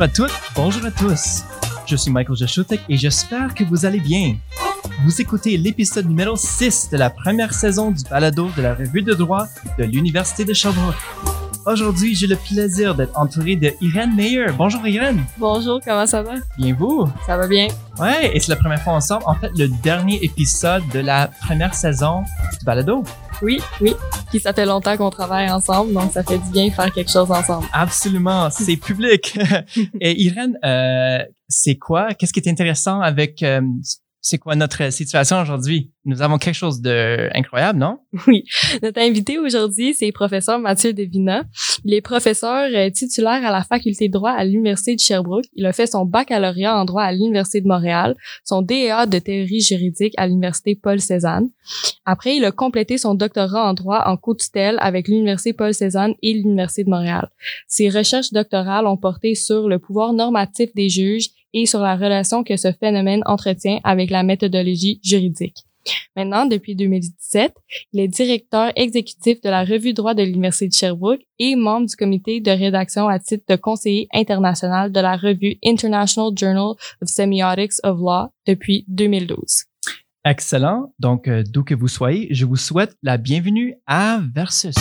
Bonjour à toutes, bonjour à tous. Je suis Michael Jashutek et j'espère que vous allez bien. Vous écoutez l'épisode numéro 6 de la première saison du balado de la revue de droit de l'Université de Sherbrooke. Aujourd'hui, j'ai le plaisir d'être entouré de Irène Meyer. Bonjour Irène. Bonjour, comment ça va? Bien vous? Ça va bien. Ouais, et c'est la première fois ensemble, en fait, le dernier épisode de la première saison du balado. Oui, oui. Puis ça fait longtemps qu'on travaille ensemble, donc ça fait du bien faire quelque chose ensemble. Absolument, c'est public. et Irène, euh, c'est quoi? Qu'est-ce qui est intéressant avec euh, c'est quoi notre situation aujourd'hui? Nous avons quelque chose d'incroyable, non? Oui. Notre invité aujourd'hui, c'est professeur Mathieu Devina. Il est professeur euh, titulaire à la faculté de droit à l'Université de Sherbrooke. Il a fait son baccalauréat en droit à l'Université de Montréal, son DEA de théorie juridique à l'Université Paul Cézanne. Après, il a complété son doctorat en droit en co-tutelle avec l'Université Paul Cézanne et l'Université de Montréal. Ses recherches doctorales ont porté sur le pouvoir normatif des juges et sur la relation que ce phénomène entretient avec la méthodologie juridique. Maintenant, depuis 2017, il est directeur exécutif de la Revue droit de l'Université de Sherbrooke et membre du comité de rédaction à titre de conseiller international de la revue International Journal of Semiotics of Law depuis 2012. Excellent. Donc, euh, d'où que vous soyez, je vous souhaite la bienvenue à Versus.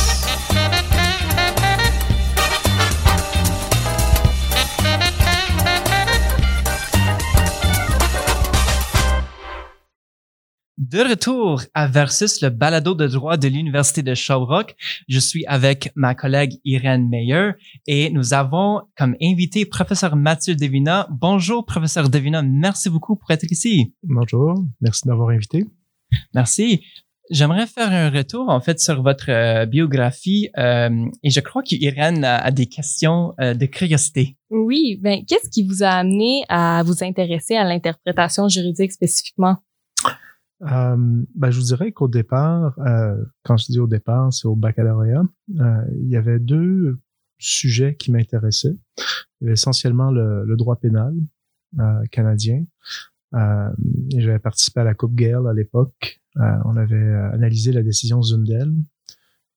De retour à Versus, le balado de droit de l'Université de Sherbrooke. Je suis avec ma collègue Irène Meyer et nous avons comme invité professeur Mathieu Devina. Bonjour, professeur Devina. Merci beaucoup pour être ici. Bonjour. Merci d'avoir invité. Merci. J'aimerais faire un retour en fait sur votre euh, biographie euh, et je crois qu'Irène a, a, des questions euh, de curiosité. Oui, ben qu'est-ce qui vous a amené à vous intéresser à l'interprétation juridique spécifiquement? Euh, ben, je vous dirais qu'au départ, euh, quand je dis au départ, c'est au baccalauréat, euh, il y avait deux sujets qui m'intéressaient. Il y avait essentiellement le, le droit pénal euh, canadien. Euh, J'avais participé à la Coupe Gale à l'époque. Euh, on avait analysé la décision Zundel,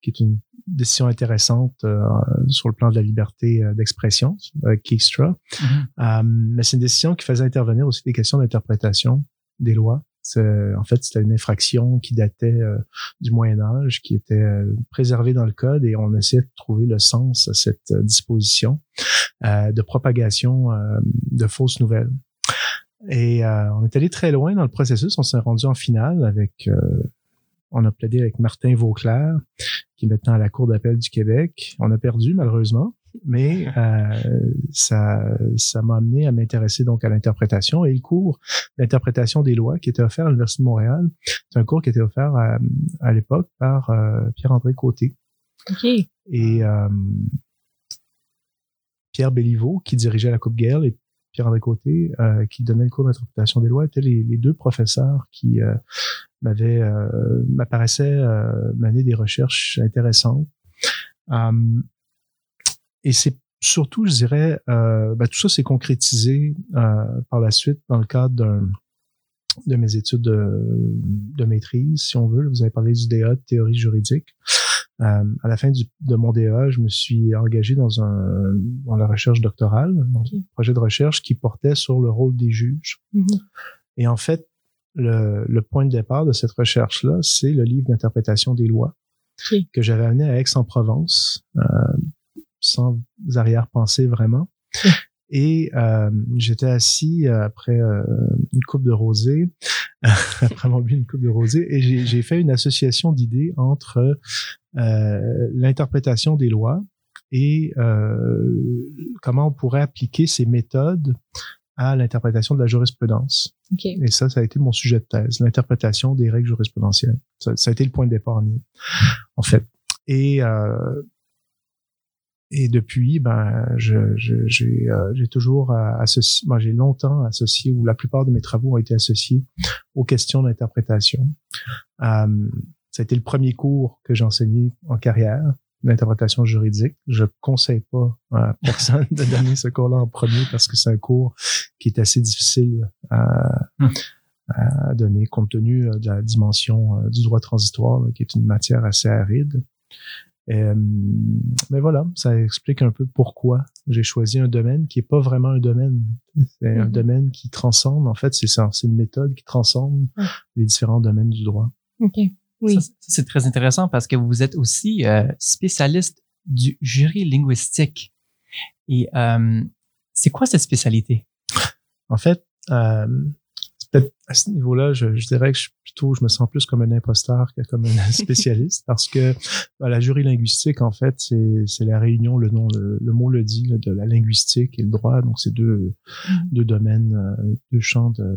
qui est une décision intéressante sur le plan de la liberté d'expression, Keystra. Mm -hmm. mais c'est une décision qui faisait intervenir aussi des questions d'interprétation des lois en fait, c'était une infraction qui datait euh, du Moyen Âge, qui était euh, préservée dans le code, et on essayait de trouver le sens à cette euh, disposition de propagation de fausses nouvelles. Et on est allé très loin dans le processus. On s'est rendu en finale avec, on a plaidé avec Martin Vauclair, qui est maintenant à la Cour d'appel du Québec. On a perdu malheureusement mais euh, ça ça m'a amené à m'intéresser donc à l'interprétation et le cours d'interprétation des lois qui était offert à l'Université de Montréal. C'est un cours qui était offert à, à l'époque par euh, Pierre-André Côté. Okay. Et euh, Pierre Béliveau, qui dirigeait la Coupe Gale, et Pierre-André Côté, euh, qui donnait le cours d'interprétation des lois, étaient les, les deux professeurs qui euh, m'avaient m'apparaissaient mener des recherches intéressantes. Um, et c'est surtout, je dirais, euh, ben, tout ça s'est concrétisé euh, par la suite dans le cadre de mes études de, de, maîtrise, si on veut. Vous avez parlé du DA de théorie juridique. Euh, à la fin du, de mon DA, je me suis engagé dans un dans la recherche doctorale, okay. un projet de recherche qui portait sur le rôle des juges. Mm -hmm. Et en fait, le, le, point de départ de cette recherche-là, c'est le livre d'interprétation des lois okay. que j'avais amené à Aix-en-Provence. Euh, sans arrière-pensée vraiment. Et euh, j'étais assis après euh, une coupe de rosée, après avoir bu une coupe de rosée, et j'ai fait une association d'idées entre euh, l'interprétation des lois et euh, comment on pourrait appliquer ces méthodes à l'interprétation de la jurisprudence. Okay. Et ça, ça a été mon sujet de thèse, l'interprétation des règles jurisprudentielles. Ça, ça, a été le point de départ, en fait. Et euh, et depuis, ben, j'ai je, j'ai euh, toujours associé, moi j'ai longtemps associé, ou la plupart de mes travaux ont été associés aux questions d'interprétation. Euh, ça a été le premier cours que j'ai enseigné en carrière d'interprétation juridique. Je conseille pas à personne de donner ce cours-là en premier parce que c'est un cours qui est assez difficile à, à donner compte tenu de la dimension du droit transitoire, là, qui est une matière assez aride. Euh, mais voilà, ça explique un peu pourquoi j'ai choisi un domaine qui est pas vraiment un domaine. C'est un Mhm. domaine qui transcende. En fait, c'est ça. C'est une méthode qui transcende Ouais. les différents domaines du droit. OK. Oui. C'est très intéressant parce que vous êtes aussi euh, spécialiste du jury linguistique. Et euh, c'est quoi cette spécialité? En fait, euh, peut-être à ce niveau-là, je, je dirais que je, suis plutôt, je me sens plus comme un imposteur que comme un spécialiste parce que bah, la jury linguistique, en fait, c'est c'est la réunion, le nom, le, le mot le dit, là, de la linguistique et le droit. Donc, c'est deux, deux domaines, euh, deux champs de,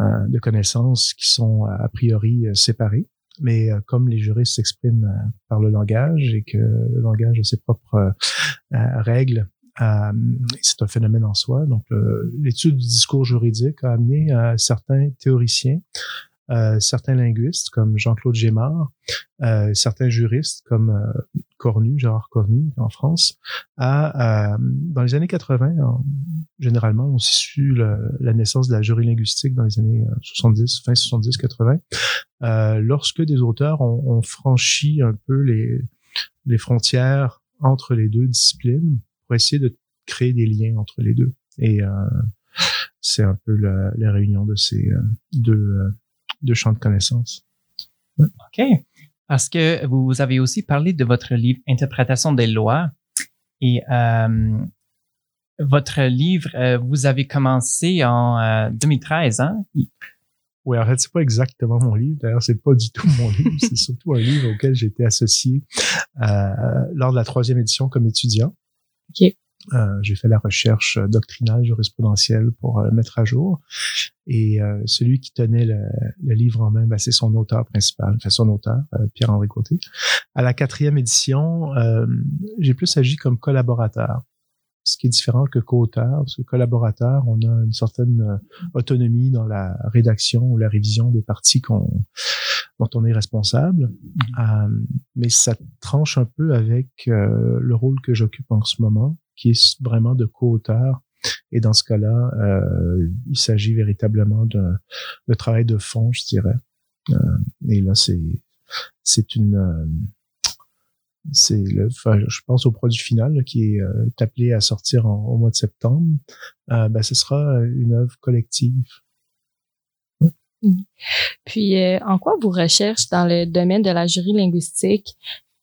euh, de connaissances qui sont a priori euh, séparés. Mais euh, comme les juristes s'expriment euh, par le langage et que le langage a ses propres euh, euh, règles, euh, c'est un phénomène en soi. Donc, euh, l'étude du discours juridique a amené euh, certains théoriciens, euh, certains linguistes comme Jean-Claude Gémard, euh, certains juristes comme Cornu, Gérard Cornu en France, à, dans les années 80, en- généralement, on situe la naissance de la jury linguistique dans les années euh, 70, fin 70-80, euh, lorsque des auteurs ont, franchi un peu les frontières entre les deux disciplines pour essayer de créer des liens entre les deux. Et euh, c'est un peu la, la réunion de ces euh, deux, euh, deux champs de connaissances. OK. Parce que vous avez aussi parlé de votre livre Interprétation des lois. Et euh, votre livre, euh, vous avez commencé en euh, 2013, hein? Oui, en fait, c'est pas exactement mon livre. D'ailleurs, c'est pas du tout mon livre. C'est surtout un livre auquel j'ai été associé lors de la troisième édition comme étudiant. OK. Euh, j'ai fait la recherche doctrinale jurisprudentielle pour euh, mettre à jour. Et euh, celui qui tenait le, le livre en main, ben, c'est son auteur principal, enfin son auteur, euh, Pierre-Henri Côté. À la quatrième édition, euh, j'ai plus agi comme collaborateur, ce qui est différent que co-auteur, parce que collaborateur, on a une certaine euh, autonomie dans la rédaction ou la révision des parties qu'on dont on est responsable, Euh, mais ça tranche un peu avec euh, le rôle que j'occupe en ce moment, qui est vraiment de co-auteur. Et dans ce cas-là, euh, il s'agit véritablement d'un de travail de fond, je dirais. Et là, c'est c'est une c'est le je pense au produit final qui est euh, appelé à sortir au mois de septembre. Euh, ben, ce sera une œuvre collective. Puis, euh, en quoi vos recherches dans le domaine de la jury linguistique,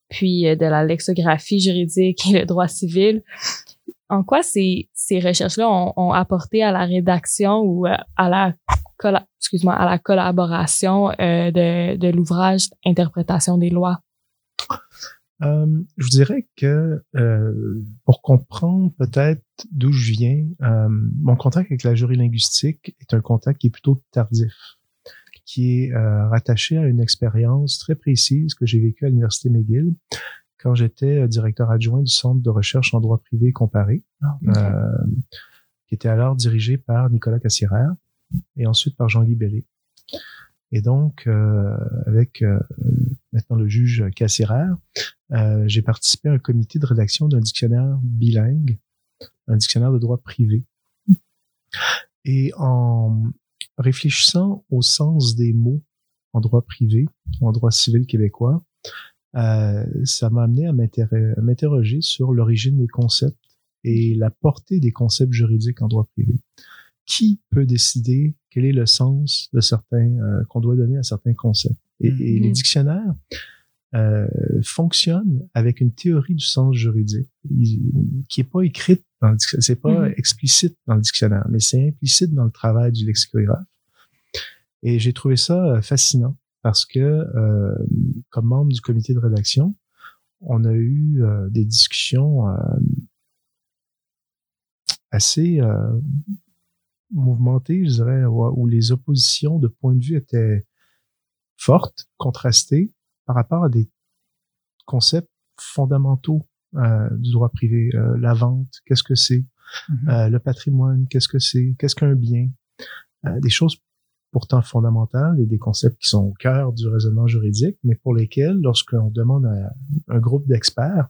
puis de la lexicographie juridique et le droit civil, en quoi ces, recherches-là ont, ont apporté à la rédaction ou à la collaboration de, de l'ouvrage Interprétation des lois? Euh, je vous dirais que euh, pour comprendre peut-être d'où je viens, euh, mon contact avec la jury linguistique est un contact qui est plutôt tardif, qui est euh, rattaché à une expérience très précise que j'ai vécue à l'Université McGill quand j'étais euh, directeur adjoint du Centre de recherche en droit privé comparé, euh, qui était alors dirigé par Nicolas Cassirer et ensuite par Jean-Guy Bellé. Et donc, euh, avec euh, maintenant le juge Cassirer, euh, j'ai participé à un comité de rédaction d'un dictionnaire bilingue, un dictionnaire de droit privé. Et en réfléchissant au sens des mots en droit privé, en droit civil québécois, euh, ça m'a amené à m'interroger sur l'origine des concepts et la portée des concepts juridiques en droit privé. Qui peut décider quel est le sens de certains euh, qu'on doit donner à certains concepts? Et, et les dictionnaires euh, fonctionnent avec une théorie du sens juridique qui est pas écrite dans le dictionnaire, c'est pas Mhm. explicite dans le dictionnaire, mais c'est implicite dans le travail du lexicographe. Et j'ai trouvé ça euh, fascinant parce que, euh, comme membre du comité de rédaction, on a eu euh, des discussions euh, assez euh, mouvementées, je dirais, où, où les oppositions de point de vue étaient fortes, contrastées par rapport à des concepts fondamentaux euh, du droit privé. Euh, la vente, qu'est-ce que c'est? Mhm. Euh, le patrimoine, qu'est-ce que c'est? Qu'est-ce qu'un bien? Euh, des choses pourtant fondamentales et des concepts qui sont au cœur du raisonnement juridique, mais pour lesquels, lorsqu'on demande à un groupe d'experts,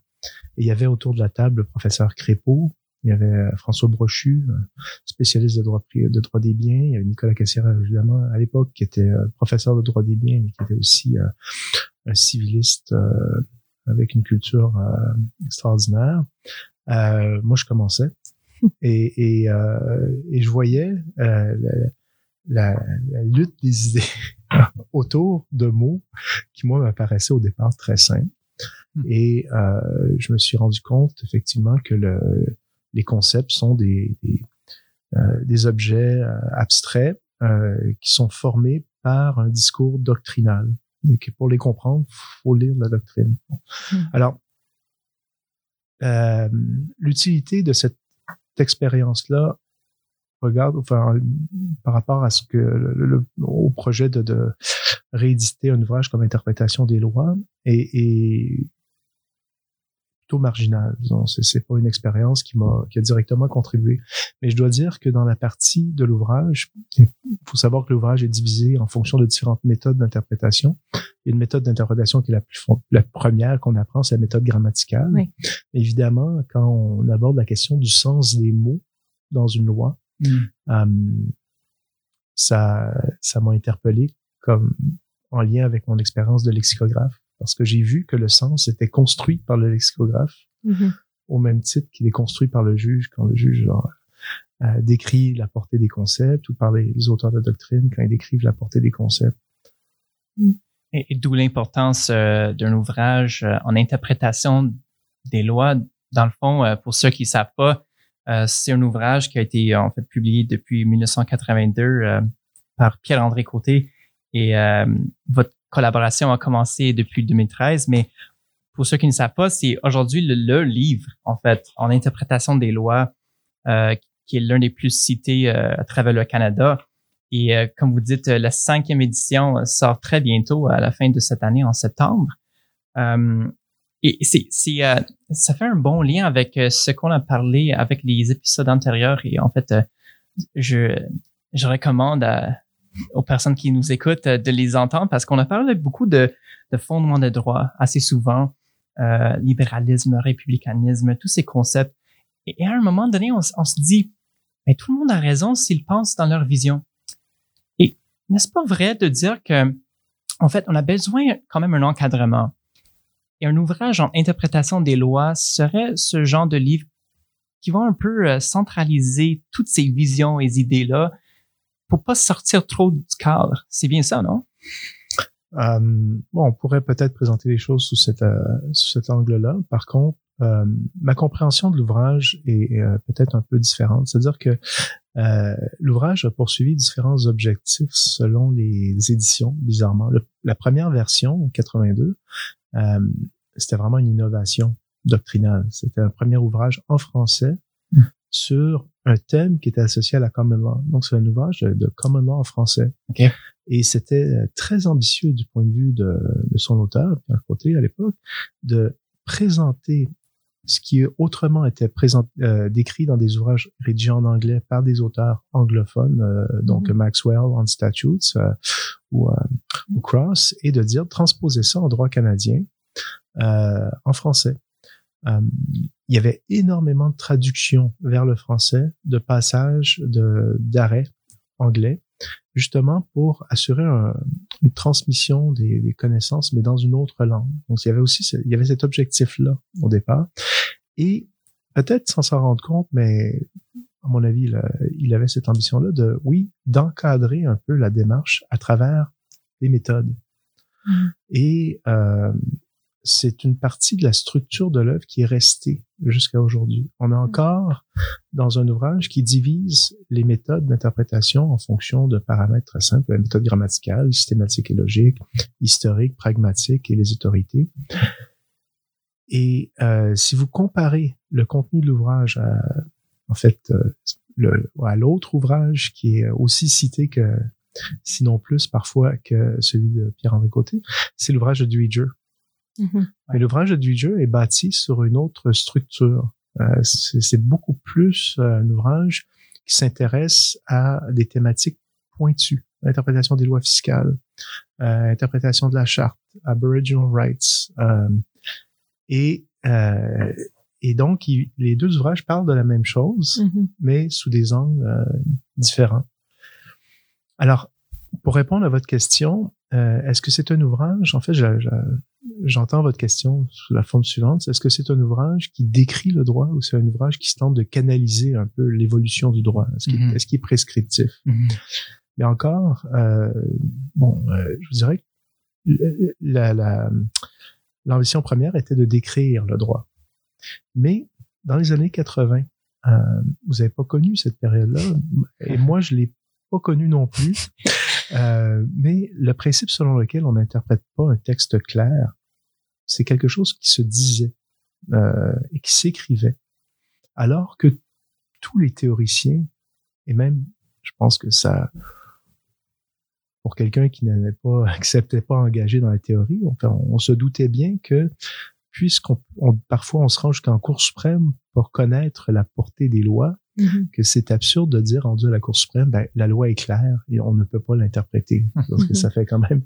et il y avait autour de la table le professeur Crépeau, il y avait euh, François Brochu, euh, spécialiste de droit, de droit des biens, il y avait Nicolas Cassière, évidemment, à l'époque, qui était euh, professeur de droit des biens, mais qui était aussi euh, un civiliste euh, avec une culture euh, extraordinaire. Euh, moi, je commençais et, et, euh, et je voyais euh, la, la, lutte des idées autour de mots qui, moi, m'apparaissaient au départ très simples. Hmm. Et euh, je me suis rendu compte, effectivement, que le, les concepts sont des, des, euh, des objets euh, abstraits euh, qui sont formés par un discours doctrinal. Et pour les comprendre, faut lire la doctrine. Hmm. Alors, l'utilité de cette expérience-là regarde, enfin, par rapport à ce que le, le- au projet de, de rééditer un ouvrage comme interprétation des lois est plutôt marginal. Disons, c'est, pas une expérience qui m'a qui a directement contribué. Mais je dois dire que dans la partie de l'ouvrage, il faut savoir que l'ouvrage est divisé en fonction de différentes méthodes d'interprétation. Il y a une méthode d'interprétation qui est la plus la première qu'on apprend, c'est la méthode grammaticale. Oui. Évidemment, quand on aborde la question du sens des mots dans une loi, euh, ça, ça m'a interpellé comme en lien avec mon expérience de lexicographe, parce que j'ai vu que le sens était construit par le lexicographe Mhm. au même titre qu'il est construit par le juge quand le juge genre, euh, décrit la portée des concepts ou par les, les auteurs de doctrine quand ils décrivent la portée des concepts. Et, et d'où l'importance euh, d'un ouvrage euh, en interprétation des lois. Dans le fond, euh, pour ceux qui ne savent pas, euh, c'est un ouvrage qui a été en fait publié depuis 1982 euh, par Pierre-André Côté et euh, votre collaboration a commencé depuis 2013. Mais pour ceux qui ne savent pas, c'est aujourd'hui le, le livre en fait en interprétation des lois euh, qui est l'un des plus cités euh, à travers le Canada. Et euh, comme vous dites, la cinquième édition sort très bientôt à la fin de cette année, en septembre. Euh, et c'est, euh, ça fait un bon lien avec euh, ce qu'on a parlé avec les épisodes antérieurs. Et en fait, je, je recommande à- aux personnes qui nous écoutent euh, de les entendre parce qu'on a parlé beaucoup de, de fondements de droit assez souvent, euh, libéralisme, républicanisme, tous ces concepts. Et, à un moment donné, on, se dit, mais tout le monde a raison s'ils pensent dans leur vision. Et n'est-ce pas vrai de dire que, en fait, on a besoin quand même d'un encadrement? Et un ouvrage en interprétation des lois serait ce genre de livre qui va un peu euh, centraliser toutes ces visions et idées-là pour pas sortir trop du cadre. C'est bien ça, non? Euh, bon, on pourrait peut-être présenter les choses sous, cette, euh, sous cet angle-là. Par contre, euh, ma compréhension de l'ouvrage est euh, peut-être un peu différente. C'est-à-dire que euh, l'ouvrage a poursuivi différents objectifs selon les éditions, bizarrement. Le- la première version, en 82, euh, c'était vraiment une innovation doctrinale. C'était un premier ouvrage en français Mm. Sur un thème qui était associé à la common law. Donc, c'est un ouvrage de, common law en français. OK. Et c'était euh, très ambitieux du point de vue de, de son auteur, Pierre Côté, à l'époque, de présenter ce qui autrement était présent, euh, décrit dans des ouvrages rédigés en anglais par des auteurs anglophones, euh, donc Mhm. Maxwell on Statutes euh, ou, euh, ou Cross, et de dire transposer ça en droit canadien euh, en français. Il y avait énormément de traductions vers le français, de passages, de d'arrêts anglais, justement pour assurer un- une transmission des, des connaissances, mais dans une autre langue. Donc, il y avait aussi ce- il y avait cet objectif-là au départ. Et peut-être sans s'en rendre compte, mais à mon avis, là, il avait cette ambition-là de, oui, d'encadrer un peu la démarche à travers les méthodes. Mhm. Et euh, c'est une partie de la structure de l'œuvre qui est restée jusqu'à aujourd'hui. On a encore dans un ouvrage qui divise les méthodes d'interprétation en fonction de paramètres très simples, la méthode grammaticale, systématique et logique, historique, pragmatique et les autorités. Et euh, si vous comparez le contenu de l'ouvrage à, en fait, euh, le, à l'autre ouvrage qui est aussi cité que, sinon plus parfois que celui de Pierre-André Côté, c'est l'ouvrage de Dewey Mhm. mais l'ouvrage de Dewey est bâti sur une autre structure. Euh, c'est beaucoup plus euh, un ouvrage qui s'intéresse à des thématiques pointues. L'interprétation des lois fiscales, euh, interprétation de la charte, Aboriginal Rights. euh, et, euh, et donc, il- les deux ouvrages parlent de la même chose, Mhm. mais sous des angles différents. Alors, pour répondre à votre question, euh, est-ce que c'est un ouvrage? En fait, je, je, j'entends votre question sous la forme suivante. Est-ce que c'est un ouvrage qui décrit le droit ou c'est un ouvrage qui se tente de canaliser un peu l'évolution du droit? Est-ce qu'il Mhm. est, est prescriptif? Mhm. Mais encore, euh, bon, euh, je vous dirais que la, la, l'ambition première était de décrire le droit. Mais dans les années 80, euh, vous n'avez pas connu cette période-là, et moi, je l'ai pas connu non plus. Euh, mais le principe selon lequel on n'interprète pas un texte clair, c'est quelque chose qui se disait euh, et qui s'écrivait. Alors que tous les théoriciens, et même, je pense que ça, pour quelqu'un qui n'avait pas, acceptait pas engagé dans la théorie, on, se doutait bien que puisqu'on on, parfois on se rend jusqu'en Cour suprême pour connaître la portée des lois, Mhm. que c'est absurde de dire rendu à la Cour suprême, ben, la loi est claire et on ne peut pas l'interpréter. Parce que ça fait quand même,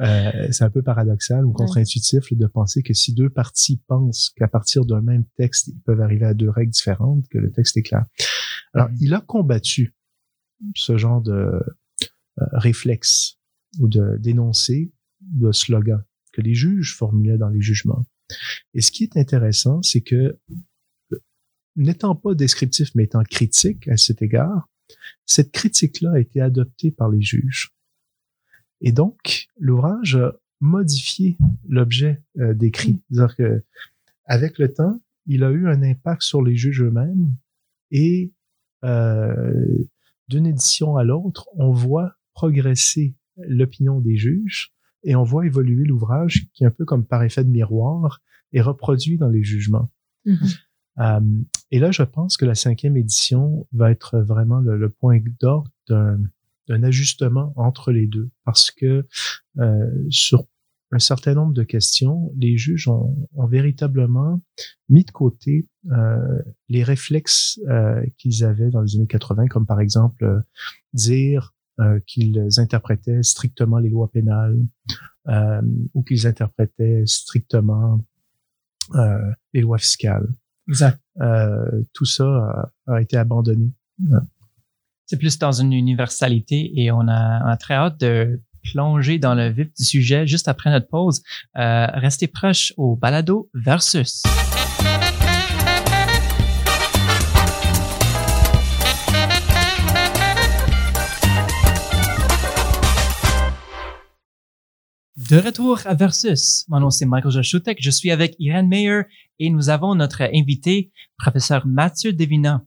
euh, c'est un peu paradoxal ou contre-intuitif de penser que si deux parties pensent qu'à partir d'un même texte, ils peuvent arriver à deux règles différentes, que le texte est clair. Alors, il a combattu ce genre de euh, réflexe ou de d'énoncé, de slogan que les juges formulaient dans les jugements. Et ce qui est intéressant, c'est que n'étant pas descriptif, mais étant critique à cet égard, cette critique-là a été adoptée par les juges. Et donc, l'ouvrage a modifié l'objet euh, décrit. C'est-à-dire que, avec le temps, il a eu un impact sur les juges eux-mêmes et euh, d'une édition à l'autre, on voit progresser l'opinion des juges et on voit évoluer l'ouvrage qui, un peu comme par effet de miroir, est reproduit dans les jugements. Mhm. Euh, et là, je pense que la cinquième édition va être vraiment le, point d'ordre d'un, ajustement entre les deux, parce que euh, sur un certain nombre de questions, les juges ont, véritablement mis de côté euh, les réflexes euh, qu'ils avaient dans les années 80, comme par exemple euh, dire euh, qu'ils interprétaient strictement les lois pénales ou qu'ils interprétaient strictement les lois fiscales. Exact. Euh, tout ça a, été abandonné. C'est plus dans une universalité et on a, on très hâte de plonger dans le vif du sujet juste après notre pause. Euh, restez proches au balado versus. De retour à Versus. Mon nom c'est Michael Jaschutek. Je suis avec Irène Meyer et nous avons notre invité, professeur Mathieu Devina.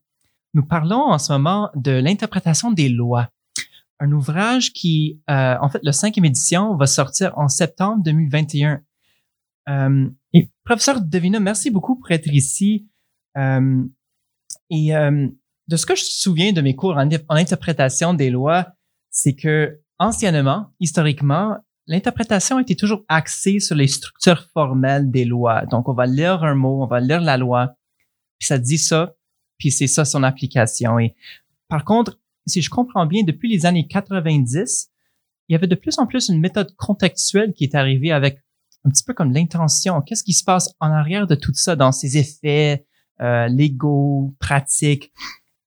Nous parlons en ce moment de l'interprétation des lois. Un ouvrage qui, euh, en fait, le cinquième édition va sortir en septembre 2021. Euh, et professeur Devina, merci beaucoup pour être ici. Euh, et euh, de ce que je me souviens de mes cours en, en interprétation des lois, c'est que anciennement, historiquement, l'interprétation était toujours axée sur les structures formelles des lois. Donc, on va lire un mot, on va lire la loi, puis ça dit ça, puis c'est ça son application. Et par contre, si je comprends bien, depuis les années 90, il y avait de plus en plus une méthode contextuelle qui est arrivée avec un petit peu comme l'intention. Qu'est-ce qui se passe en arrière de tout ça dans ces effets euh, légaux, pratiques?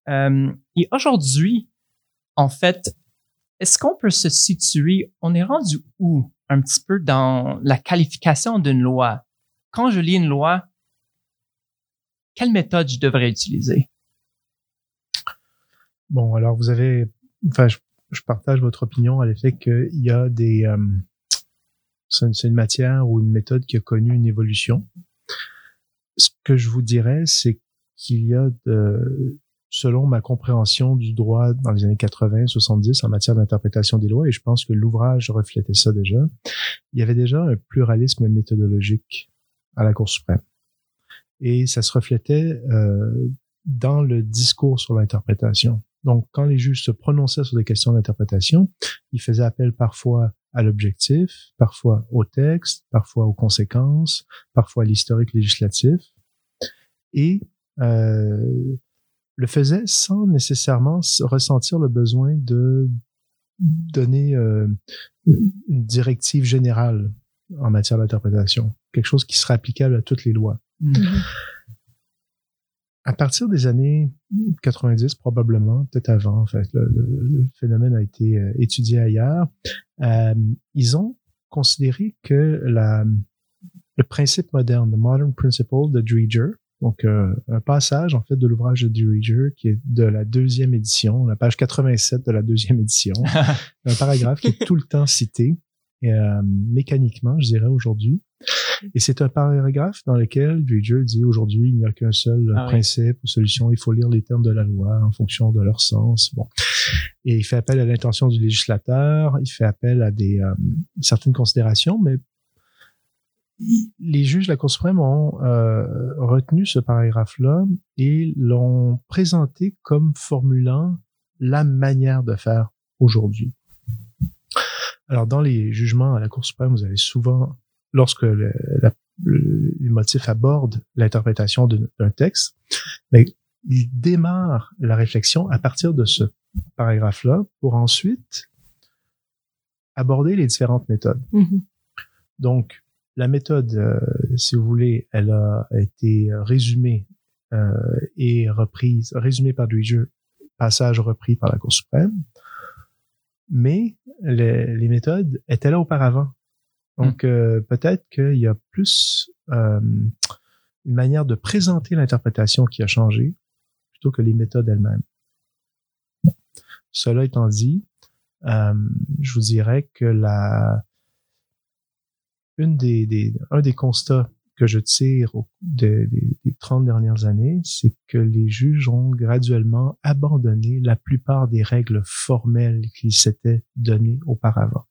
Euh, et aujourd'hui, en fait, est-ce qu'on peut se situer, on est rendu où un petit peu dans la qualification d'une loi? Quand je lis une loi, quelle méthode je devrais utiliser? Bon, alors vous avez, enfin, je, partage votre opinion à l'effet qu'il y a des, euh, c'est une, matière ou une méthode qui a connu une évolution. Ce que je vous dirais, c'est qu'il y a de, selon ma compréhension du droit dans les années 80, 70 en matière d'interprétation des lois, et je pense que l'ouvrage reflétait ça déjà, il y avait déjà un pluralisme méthodologique à la Cour suprême. Et ça se reflétait euh, dans le discours sur l'interprétation. Donc, quand les juges se prononçaient sur des questions d'interprétation, ils faisaient appel parfois à l'objectif, parfois au texte, parfois aux conséquences, parfois à l'historique législatif, et euh, le faisaient sans nécessairement ressentir le besoin de donner euh, une directive générale en matière d'interprétation, quelque chose qui serait applicable à toutes les lois. Mhm. Mmh. À partir des années 90, probablement, peut-être avant, en fait, le, le, le, phénomène a été euh, étudié ailleurs. Euh, ils ont considéré que la, le principe moderne, the modern principle de Dreger. Donc, euh, un passage, en fait, de l'ouvrage de Dreger qui est de la deuxième édition, la page 87 de la deuxième édition. un paragraphe qui est tout le temps cité, euh, mécaniquement, je dirais, aujourd'hui. Et c'est un paragraphe dans lequel Dreger dit aujourd'hui, il n'y a qu'un seul Ah oui. principe ou solution, il faut lire les termes de la loi en fonction de leur sens. Bon. Et il fait appel à l'intention du législateur, il fait appel à des euh, certaines considérations, mais les juges de la Cour suprême ont euh, retenu ce paragraphe-là et l'ont présenté comme formulant la manière de faire aujourd'hui. Alors, dans les jugements à la Cour suprême, vous avez souvent, lorsque le, la- le- les motifs abordent l'interprétation d'un texte, mais ils démarrent la réflexion à partir de ce paragraphe-là pour ensuite aborder les différentes méthodes. Mhm. Donc, la méthode, euh, si vous voulez, elle a été résumée euh, et reprise, résumée par Dreger, passage repris par la Cour suprême, mais les, les méthodes étaient là auparavant. Donc, euh, peut-être qu'il y a plus euh, une manière de présenter l'interprétation qui a changé plutôt que les méthodes elles-mêmes. Cela étant dit, euh, je vous dirais que la, une des, des, un des constats que je tire au, des, des, des 30 dernières années, c'est que les juges ont graduellement abandonné la plupart des règles formelles qu'ils s'étaient données auparavant.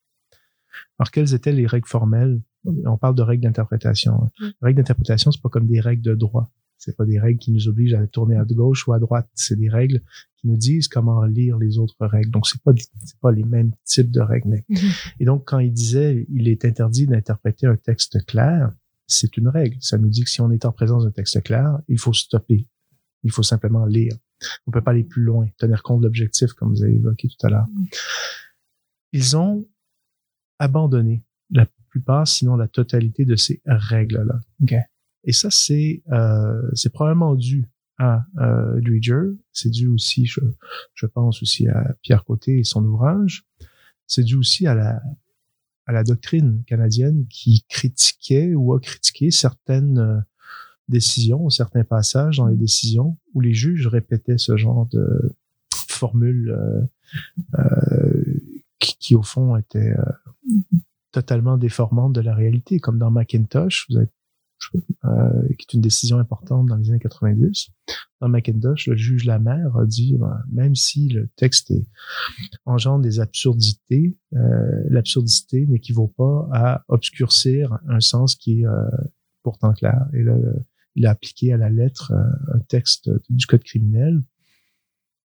Alors, quelles étaient les règles formelles? On parle de règles d'interprétation. hein. Mm. Les règles d'interprétation, c'est pas comme des règles de droit. C'est pas des règles qui nous obligent à tourner à gauche ou à droite. C'est des règles qui nous disent comment lire les autres règles. Donc, c'est pas, c'est pas les mêmes types de règles. Mhm. et donc, quand il disait il est interdit d'interpréter un texte clair, c'est une règle. Ça nous dit que si on est en présence d'un texte clair, il faut stopper. Il faut simplement lire. On peut pas aller plus loin, tenir compte de l'objectif, comme vous avez évoqué tout à l'heure. Mhm. Ils ont abandonné la plupart, sinon la totalité de ces règles-là. Et ça, c'est euh, c'est probablement dû à euh, Dreger. C'est dû aussi, je, je pense aussi à Pierre Côté et son ouvrage. C'est dû aussi à la à la doctrine canadienne qui critiquait ou a critiqué certaines euh, décisions, certains passages dans les décisions où les juges répétaient ce genre de formules euh, euh, qui, qui, au fond étaient euh, totalement déformantes de la réalité, comme dans Macintosh, vous avez qui est une décision importante dans les années 90. Dans Macintosh, le juge Lamère a dit, ben, même si le texte est, engendre des absurdités, euh, l'absurdité n'équivaut pas à obscurcir un sens qui est euh, pourtant clair. Et là, il a appliqué à la lettre euh, un texte du code criminel.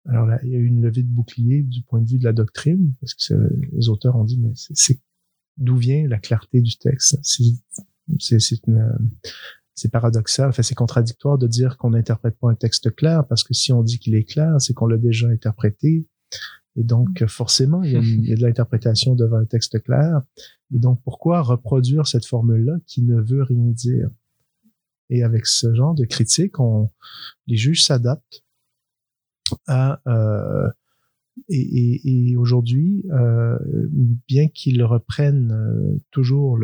Alors là, il y a eu une levée de bouclier du point de vue de la doctrine, parce que les auteurs ont dit, mais c'est d'où vient la clarté du texte? C'est c'est paradoxal, enfin, c'est contradictoire de dire qu'on n'interprète pas un texte clair, parce que si on dit qu'il est clair, c'est qu'on l'a déjà interprété. Et donc, forcément, il y a, une, il y a de l'interprétation devant un texte clair. Et donc, pourquoi reproduire cette formule-là qui ne veut rien dire? Et avec ce genre de critique, on, les juges s'adaptent à... Euh, et, et, et aujourd'hui, euh, bien qu'ils reprennent euh, toujours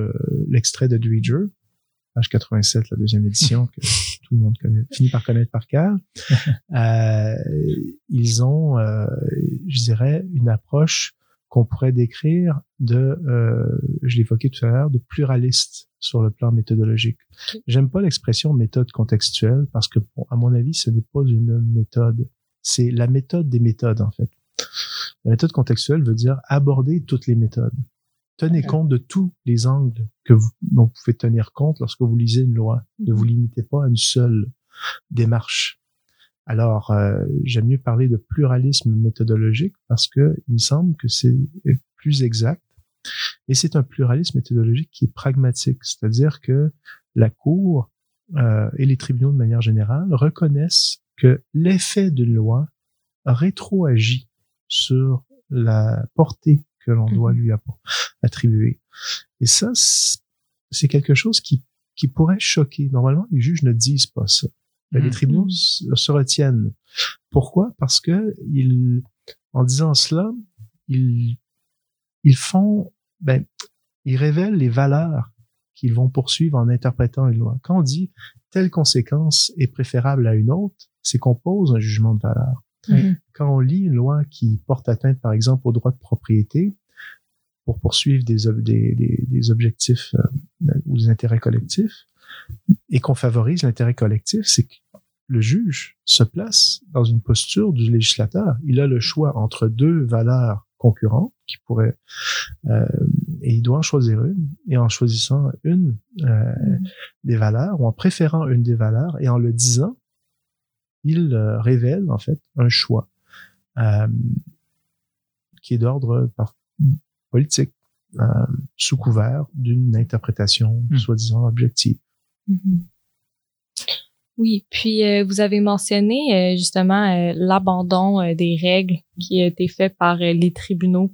l'extrait le, de Dreger, page 87, la deuxième édition, que tout le monde connaît, finit par connaître par cœur, euh, ils ont, euh, je dirais, une approche qu'on pourrait décrire de, euh, je l'évoquais tout à l'heure, de pluraliste sur le plan méthodologique. J'aime pas l'expression méthode contextuelle parce que, à mon avis, ce n'est pas une méthode. C'est la méthode des méthodes, en fait. La méthode contextuelle veut dire aborder toutes les méthodes. Tenez okay. compte de tous les angles que vous, dont vous pouvez tenir compte lorsque vous lisez une loi. Ne vous limitez pas à une seule démarche. Alors, euh, j'aime mieux parler de pluralisme méthodologique parce que il me semble que c'est plus exact. Et c'est un pluralisme méthodologique qui est pragmatique, c'est-à-dire que la Cour euh, et les tribunaux de manière générale reconnaissent que l'effet d'une loi rétroagit sur la portée que l'on doit lui attribuer. Et ça, c'est quelque chose qui, qui pourrait choquer. Normalement, les juges ne disent pas ça. Mais les tribunaux se retiennent. Pourquoi? Parce que ils, en disant cela, ils, ils font, ben, ils révèlent les valeurs qu'ils vont poursuivre en interprétant une loi. Quand on dit telle conséquence est préférable à une autre, c'est qu'on pose un jugement de valeur. Mhm. Quand on lit une loi qui porte atteinte, par exemple, au droit de propriété pour poursuivre des, des, des, des objectifs euh, ou des intérêts collectifs et qu'on favorise l'intérêt collectif, c'est que le juge se place dans une posture du législateur. Il a le choix entre deux valeurs concurrentes qui pourraient euh, et il doit en choisir une et en choisissant une euh, Mhm. des valeurs ou en préférant une des valeurs et en le disant il euh, révèle en fait un choix euh, qui est d'ordre par- politique euh, sous couvert d'une interprétation Hmm. soi-disant objective. Mhm. Oui, puis euh, vous avez mentionné euh, justement euh, l'abandon euh, des règles qui a été fait par euh, les tribunaux.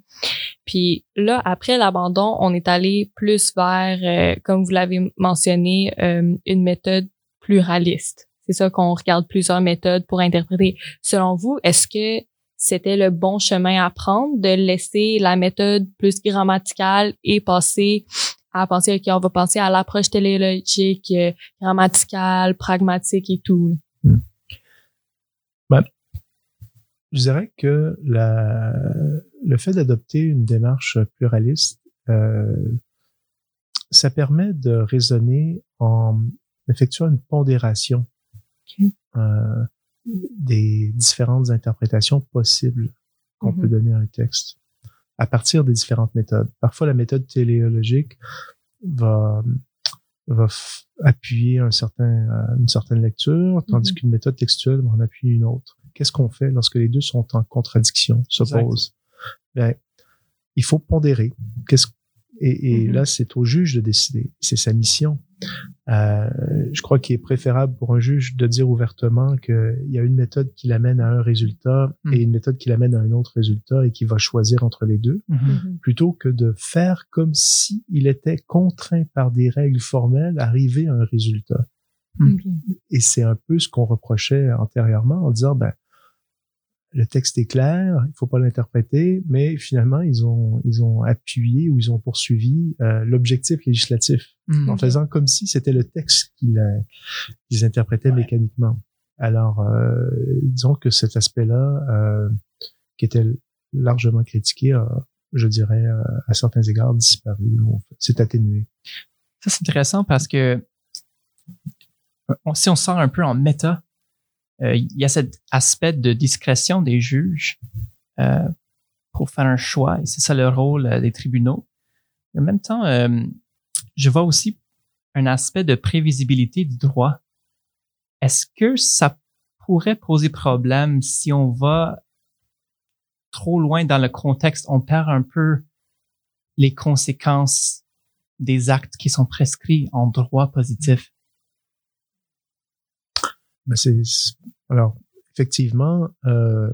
Puis là, après l'abandon, on est allé plus vers, euh, comme vous l'avez mentionné, euh, une méthode pluraliste. C'est ça qu'on regarde plusieurs méthodes pour interpréter. Selon vous, est-ce que c'était le bon chemin à prendre de laisser la méthode plus grammaticale et passer à penser, OK, on va penser à l'approche téléologique, euh, grammaticale, pragmatique et tout? Je dirais que la, le fait d'adopter une démarche pluraliste, euh, ça permet de raisonner en effectuant une pondération Euh, des différentes interprétations possibles qu'on Mhm. peut donner à un texte à partir des différentes méthodes. Parfois, la méthode téléologique va, va appuyer un certain, euh, une certaine lecture, tandis Mhm. qu'une méthode textuelle va en appuyer une autre. Qu'est-ce qu'on fait lorsque les deux sont en contradiction, s'opposent? Ben, il faut pondérer. Qu'est-ce et, et Mhm. là, c'est au juge de décider. C'est sa mission. Euh, je crois qu'il est préférable pour un juge de dire ouvertement qu'il y a une méthode qui l'amène à un résultat Mhm. et une méthode qui l'amène à un autre résultat et qui va choisir entre les deux, Mhm. plutôt que de faire comme si il était contraint par des règles formelles à arriver à un résultat. Ok. Et c'est un peu ce qu'on reprochait antérieurement en disant, ben, le texte est clair, il faut pas l'interpréter, mais finalement, ils ont, ils ont appuyé ou ils ont poursuivi euh, l'objectif législatif Mhm. en faisant comme si c'était le texte qu'ils euh, qu'ils interprétaient Ouais. mécaniquement. Alors, euh, disons que cet aspect-là, euh, qui était largement critiqué, a, je dirais, euh, à certains égards, disparu, ou s'est atténué. Ça, c'est intéressant parce que on- si on sort un peu en méta, euh, il y a cet aspect de discrétion des juges euh, pour faire un choix, et c'est ça le rôle euh, des tribunaux. En même temps, euh, je vois aussi un aspect de prévisibilité du droit. Est-ce que ça pourrait poser problème si on va trop loin dans le contexte, on perd un peu les conséquences des actes qui sont prescrits en droit positif? Mais c'est alors effectivement euh,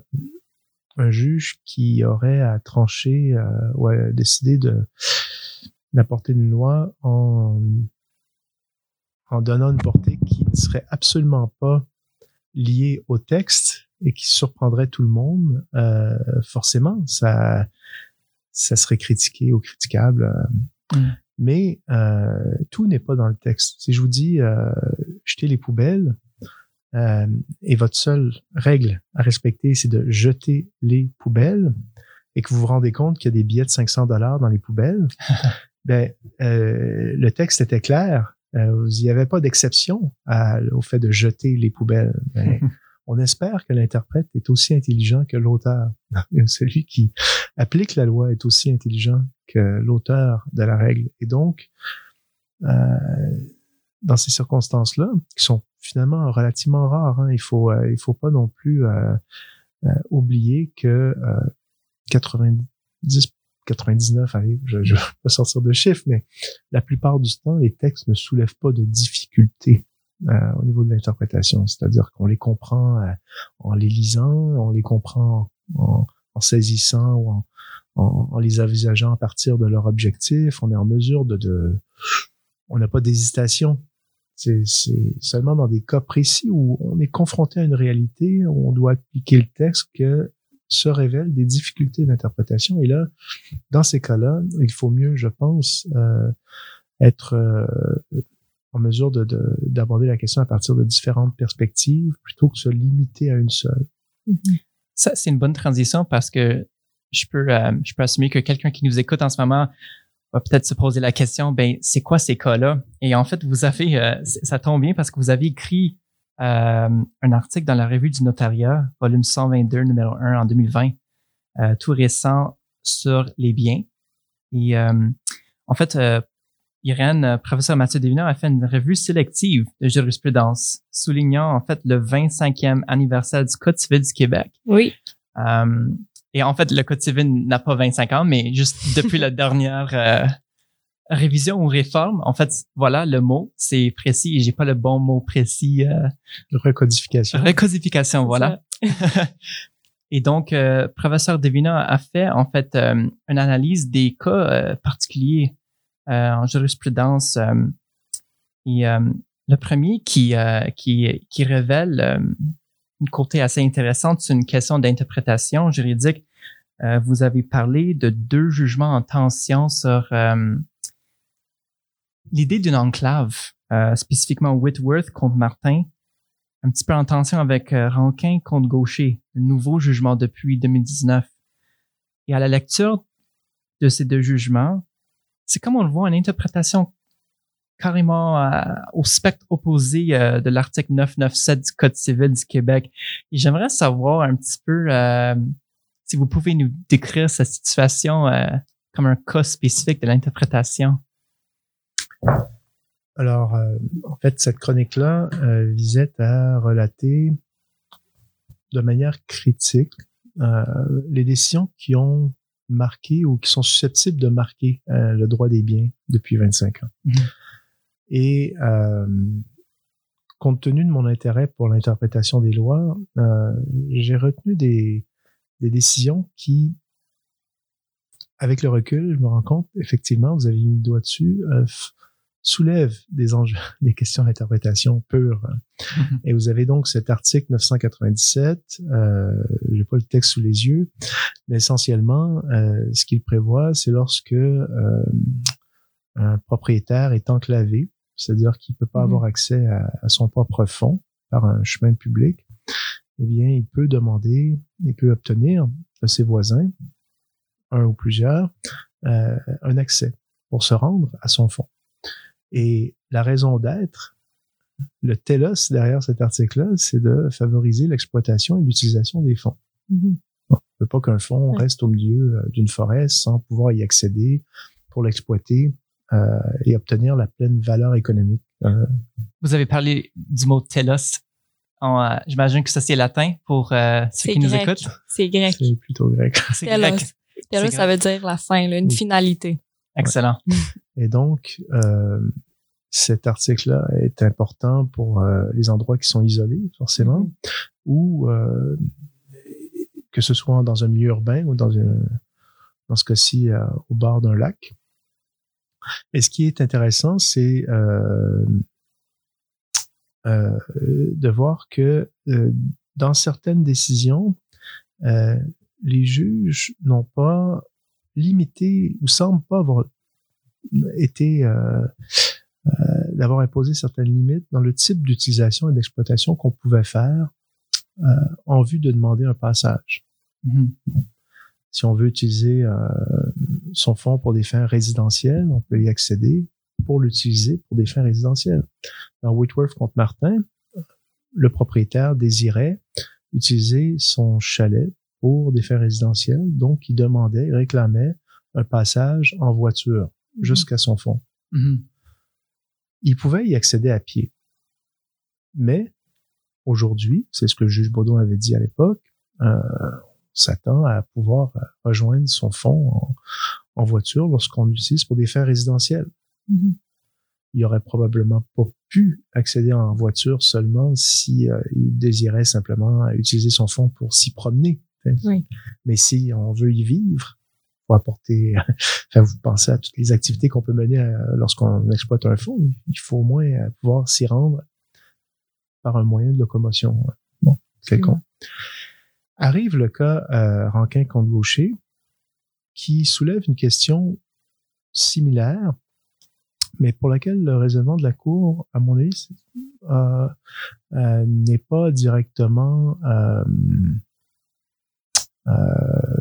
un juge qui aurait à trancher euh, ou à décider de d'apporter une loi en en donnant une portée qui ne serait absolument pas liée au texte et qui surprendrait tout le monde, euh, forcément, ça ça serait critiqué ou critiquable. euh. Mm. Mais euh, tout n'est pas dans le texte. Si je vous dis euh, jetez les poubelles, euh, et votre seule règle à respecter, c'est de jeter les poubelles, et que vous vous rendez compte qu'il y a des billets de 500 dollars dans les poubelles, ben euh, le texte était clair. Euh, il n'y avait pas d'exception au fait de jeter les poubelles. Ben, on espère que l'interprète est aussi intelligent que l'auteur. Celui qui applique la loi est aussi intelligent que l'auteur de la règle. Et donc, euh, dans ces circonstances-là, qui sont finalement relativement rares, hein, il faut euh, il faut pas non plus euh, euh, oublier que euh, 90 99, allez, je ne vais pas sortir de chiffres, mais la plupart du temps, les textes ne soulèvent pas de difficultés euh, au niveau de l'interprétation. C'est-à-dire qu'on les comprend euh, en les lisant, on les comprend en, en saisissant ou en, en, en, les envisageant à partir de leur objectif. On est en mesure de... de on n'a pas d'hésitation. C'est seulement dans des cas précis où on est confronté à une réalité, où on doit appliquer le texte que se révèlent des difficultés d'interprétation. Et là, dans ces cas-là, il faut mieux, je pense, euh, être euh, en mesure de, de- d'aborder la question à partir de différentes perspectives plutôt que se limiter à une seule. Ça, c'est une bonne transition parce que je peux, euh, je peux assumer que quelqu'un qui nous écoute en ce moment va peut-être se poser la question, ben, c'est quoi ces cas-là? Et en fait, vous avez, euh, ça tombe bien parce que vous avez écrit euh, un article dans la revue du notariat, volume 122, numéro 1 en 2020, euh, tout récent sur les biens. Et euh, en fait, Irène, professeur Mathieu Devinard, a fait une revue sélective de jurisprudence, soulignant en fait le 25e anniversaire du Code civil du Québec. Oui. Et en fait, le Code civil n'a pas 25 ans, mais juste depuis la dernière euh, révision ou réforme, en fait, voilà, le mot, c'est précis et j'ai pas le bon mot précis. Euh, Recodification. recodification, voilà. et donc, euh, professeur Devina a fait en fait euh, une analyse des cas euh, particuliers euh, en jurisprudence. euh, et euh, le premier qui, euh, qui, qui révèle euh, une côté assez intéressante, c'est une question d'interprétation juridique. Euh, vous avez parlé de deux jugements en tension sur euh, l'idée d'une enclave, euh, spécifiquement Whitworth contre Martin, un petit peu en tension avec euh, Rankin contre Gaucher, le nouveau jugement depuis 2019. Et à la lecture de ces deux jugements, c'est comme on le voit, une interprétation carrément euh, au spectre opposé euh, de l'article 997 du Code civil du Québec. J'aimerais savoir un petit peu euh, si vous pouvez nous décrire cette situation euh, comme un cas spécifique de l'interprétation. Alors, euh, en fait, cette chronique-là euh, visait à relater de manière critique les décisions qui ont marqué ou qui sont susceptibles de marquer le droit des biens depuis 25 ans. Mhm. Et compte tenu de mon intérêt pour l'interprétation des lois, j'ai retenu des, des décisions qui, avec le recul, je me rends compte, effectivement, vous avez mis le doigt dessus, euh, soulèvent des enjeux, des questions d'interprétation pure. Et vous avez donc cet article 997, euh, j'ai pas le texte sous les yeux, mais essentiellement, euh, ce qu'il prévoit, c'est lorsque euh, un propriétaire est enclavé, c'est-à-dire qu'il peut pas Mhm. avoir accès à, à son propre fonds par un chemin public, eh bien, il peut demander, il peut obtenir de ses voisins, un ou plusieurs, euh, un accès pour se rendre à son fonds. Et la raison d'être, le telos derrière cet article-là, c'est de favoriser l'exploitation et l'utilisation des fonds. Mhm. On ne veut pas qu'un fonds Ouais. reste au milieu euh, d'une forêt sans pouvoir y accéder pour l'exploiter euh, et obtenir la pleine valeur économique. Euh, Vous avez parlé du mot telos. Euh, J'imagine que ça c'est latin pour euh, ceux qui nous grec. écoutent. C'est grec. c'est plutôt grec. C'est Telos. grec. Telos, ça veut dire la fin, là, une Oui. finalité. Excellent. Et donc, euh, cet article-là est important pour euh, les endroits qui sont isolés, forcément, Mhm. ou euh, que ce soit dans un milieu urbain ou dans, une, dans ce cas-ci euh, au bord d'un lac. Et ce qui est intéressant, c'est euh, euh, de voir que euh, dans certaines décisions, euh, les juges n'ont pas limité ou semblent pas avoir été euh, euh, d'avoir imposé certaines limites dans le type d'utilisation et d'exploitation qu'on pouvait faire euh, en vue de demander un passage. Mhm. Si on veut utiliser euh, son fonds pour des fins résidentielles, on peut y accéder pour l'utiliser pour des fins résidentielles. Dans Whitworth contre Martin, le propriétaire désirait utiliser son chalet pour des fins résidentielles, donc il demandait, il réclamait un passage en voiture jusqu'à son fonds. Mhm. Il pouvait y accéder à pied. Mais aujourd'hui, c'est ce que le juge Baudon avait dit à l'époque, euh, on s'attend à pouvoir euh, rejoindre son fonds en, en voiture lorsqu'on l'utilise pour des fins résidentielles. Mhm. Il aurait probablement pas pu accéder en voiture seulement si euh, il désirait simplement utiliser son fonds pour s'y promener. Oui. Mais si on veut y vivre, faut apporter, enfin, vous pensez à toutes les activités qu'on peut mener euh, lorsqu'on exploite un fonds, il faut au moins euh, pouvoir s'y rendre par un moyen de locomotion bon, quelconque. Arrive le cas euh, Rankin contre Gaucher, qui soulève une question similaire, mais pour laquelle le raisonnement de la Cour, à mon avis, euh, euh, n'est pas directement... Euh,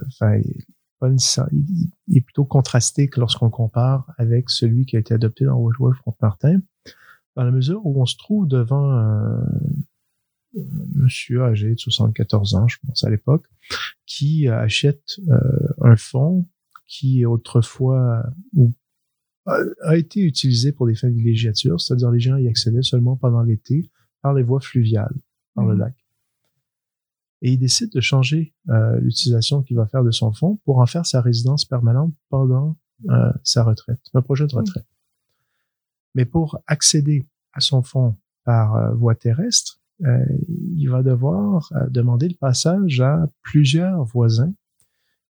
enfin, il, est plutôt contrasté que lorsqu'on compare avec celui qui a été adopté dans Woodworth contre Martin, dans la mesure où on se trouve devant un, monsieur âgé de 74 ans, je pense à l'époque, qui achète un fonds qui autrefois a été utilisé pour des fins de villégiature, c'est-à-dire les gens y accédaient seulement pendant l'été par les voies fluviales, par le mhm. lac. Et il décide de changer euh, l'utilisation qu'il va faire de son fonds pour en faire sa résidence permanente pendant euh, sa retraite, un projet de retraite. Mais pour accéder à son fonds par euh, voie terrestre, il va devoir demander le passage à plusieurs voisins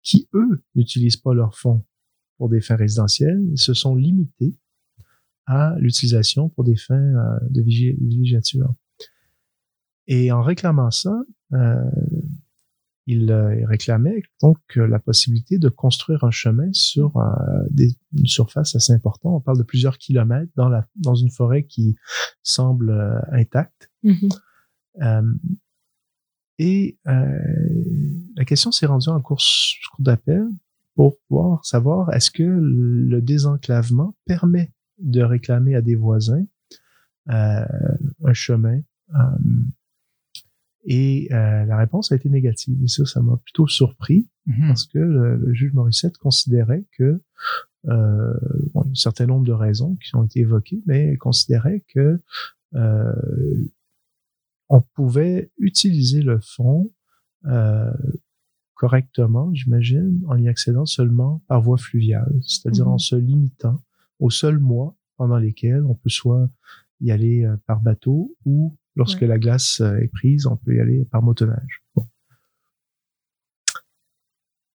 qui, eux, n'utilisent pas leur fonds pour des fins résidentielles se sont limités à l'utilisation pour des fins euh, de villégiature. Et en réclamant ça, euh, il, euh, réclamait donc la possibilité de construire un chemin sur euh, des, une surface assez importante. On parle de plusieurs kilomètres dans, la, dans une forêt qui semble intacte. Mm-hmm. et la question s'est rendue en cours, cours d'appel pour pouvoir savoir est-ce que le désenclavement permet de réclamer à des voisins euh, un chemin. Euh, et euh, la réponse a été négative. Et ça, ça m'a plutôt surpris mm-hmm. parce que le, juge Morissette considérait que bon, un certain nombre de raisons qui ont été évoquées, mais considérait que on pouvait utiliser le fonds correctement, j'imagine, en y accédant seulement par voie fluviale, c'est-à-dire en mhm. se limitant aux seuls mois pendant lesquels on peut soit y aller euh, par bateau ou lorsque la glace euh, est prise, on peut y aller par motoneige.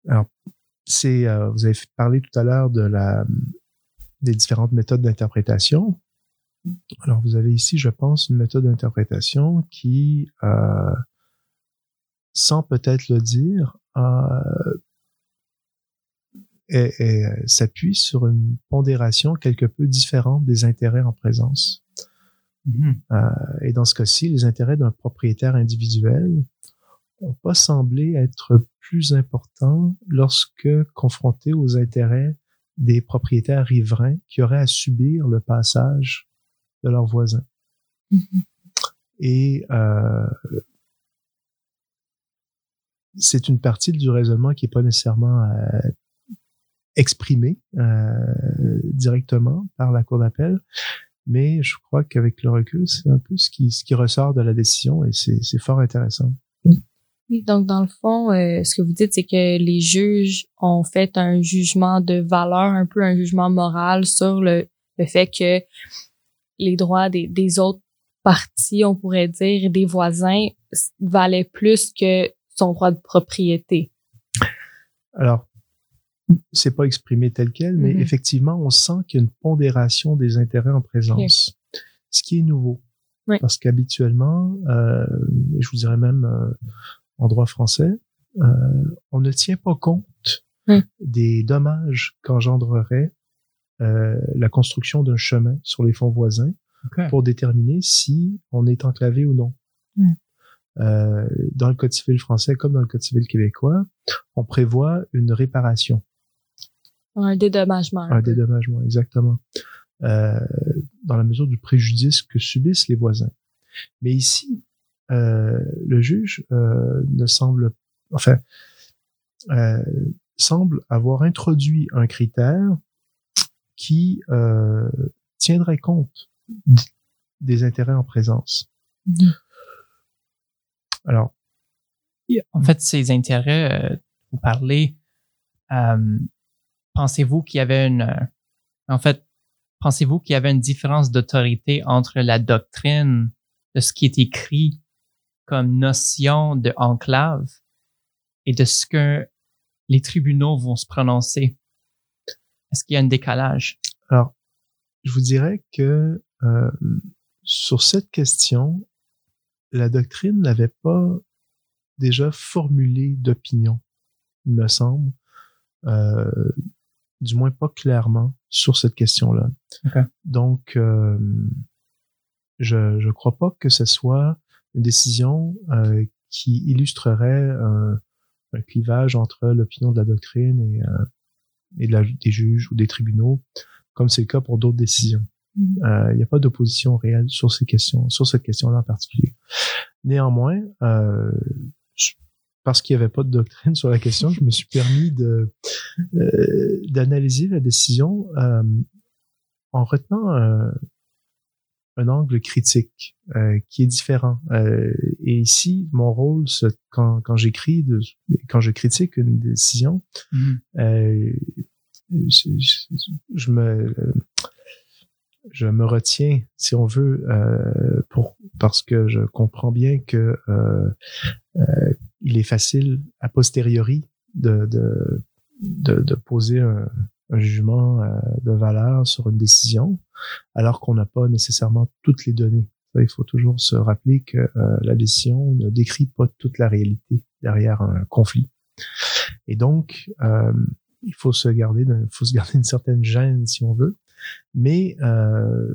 Alors, c'est, euh, vous avez parlé tout à l'heure de la, des différentes méthodes d'interprétation. Alors, vous avez ici, je pense, une méthode d'interprétation qui, sans peut-être le dire, euh, et, s'appuie sur une pondération quelque peu différente des intérêts en présence. Mm-hmm. Euh, et dans ce cas-ci, les intérêts d'un propriétaire individuel n'ont pas semblé être plus importants lorsque confrontés aux intérêts des propriétaires riverains qui auraient à subir le passage de leurs voisins. Mm-hmm. Et euh, c'est une partie du raisonnement qui n'est pas nécessairement euh, exprimée euh, directement par la Cour d'appel, mais je crois qu'avec le recul, c'est un peu ce qui, ce qui ressort de la décision et c'est fort intéressant. Oui, donc dans le fond, euh, ce que vous dites, c'est que les juges ont fait un jugement de valeur, un peu un jugement moral sur le, le fait que les droits des, des autres parties, on pourrait dire, des voisins valaient plus que son droit de propriété? Alors, c'est pas exprimé tel quel, mais mm-hmm. effectivement, on sent qu'il y a une pondération des intérêts en présence, ce qui est nouveau. Parce qu'habituellement, euh, et je vous dirais même euh, en droit français, euh, on ne tient pas compte des dommages qu'engendrerait la construction d'un chemin sur les fonds voisins pour déterminer si on est enclavé ou non. Euh, dans le Code civil français comme dans le Code civil québécois, on prévoit une réparation. Un dédommagement. Un, dédommagement, exactement. Euh, dans la mesure du préjudice que subissent les voisins. Mais ici, euh, le juge euh, ne semble, enfin, euh, semble avoir introduit un critère qui euh, tiendrait compte des intérêts en présence. Mm-hmm. Alors, en fait, ces intérêts, euh, vous parlez, euh, pensez-vous qu'il y avait une, euh, en fait, pensez-vous qu'il y avait une différence d'autorité entre la doctrine de ce qui est écrit comme notion de enclave et de ce que les tribunaux vont se prononcer? Est-ce qu'il y a un décalage? Alors, je vous dirais que euh, sur cette question, la doctrine n'avait pas déjà formulé d'opinion, il me semble. Euh, du moins pas clairement sur cette question-là. Okay. Donc, euh, je je crois pas que ce soit une décision euh, qui illustrerait un, un, clivage entre l'opinion de la doctrine et, euh, et de la, des juges ou des tribunaux, comme c'est le cas pour d'autres décisions. Il n'y a pas d'opposition réelle sur ces questions, sur cette question-là en particulier. Néanmoins, euh, parce qu'il n'y avait pas de doctrine sur la question, je me suis permis de euh, d'analyser la décision euh, en retenant un, un angle critique euh, qui est différent. Euh, et ici, mon rôle, quand, quand j'écris, quand je critique une décision, mm. je, je, me je me retiens, si on veut, euh, pour parce que je comprends bien que euh, euh, il est facile a posteriori de de, de, de poser un, un jugement euh, de valeur sur une décision, alors qu'on n'a pas nécessairement toutes les données. il faut toujours se rappeler que euh, la décision ne décrit pas toute la réalité derrière un conflit. Et donc, euh, il faut se garder, il faut se garder une certaine gêne, si on veut, mais euh,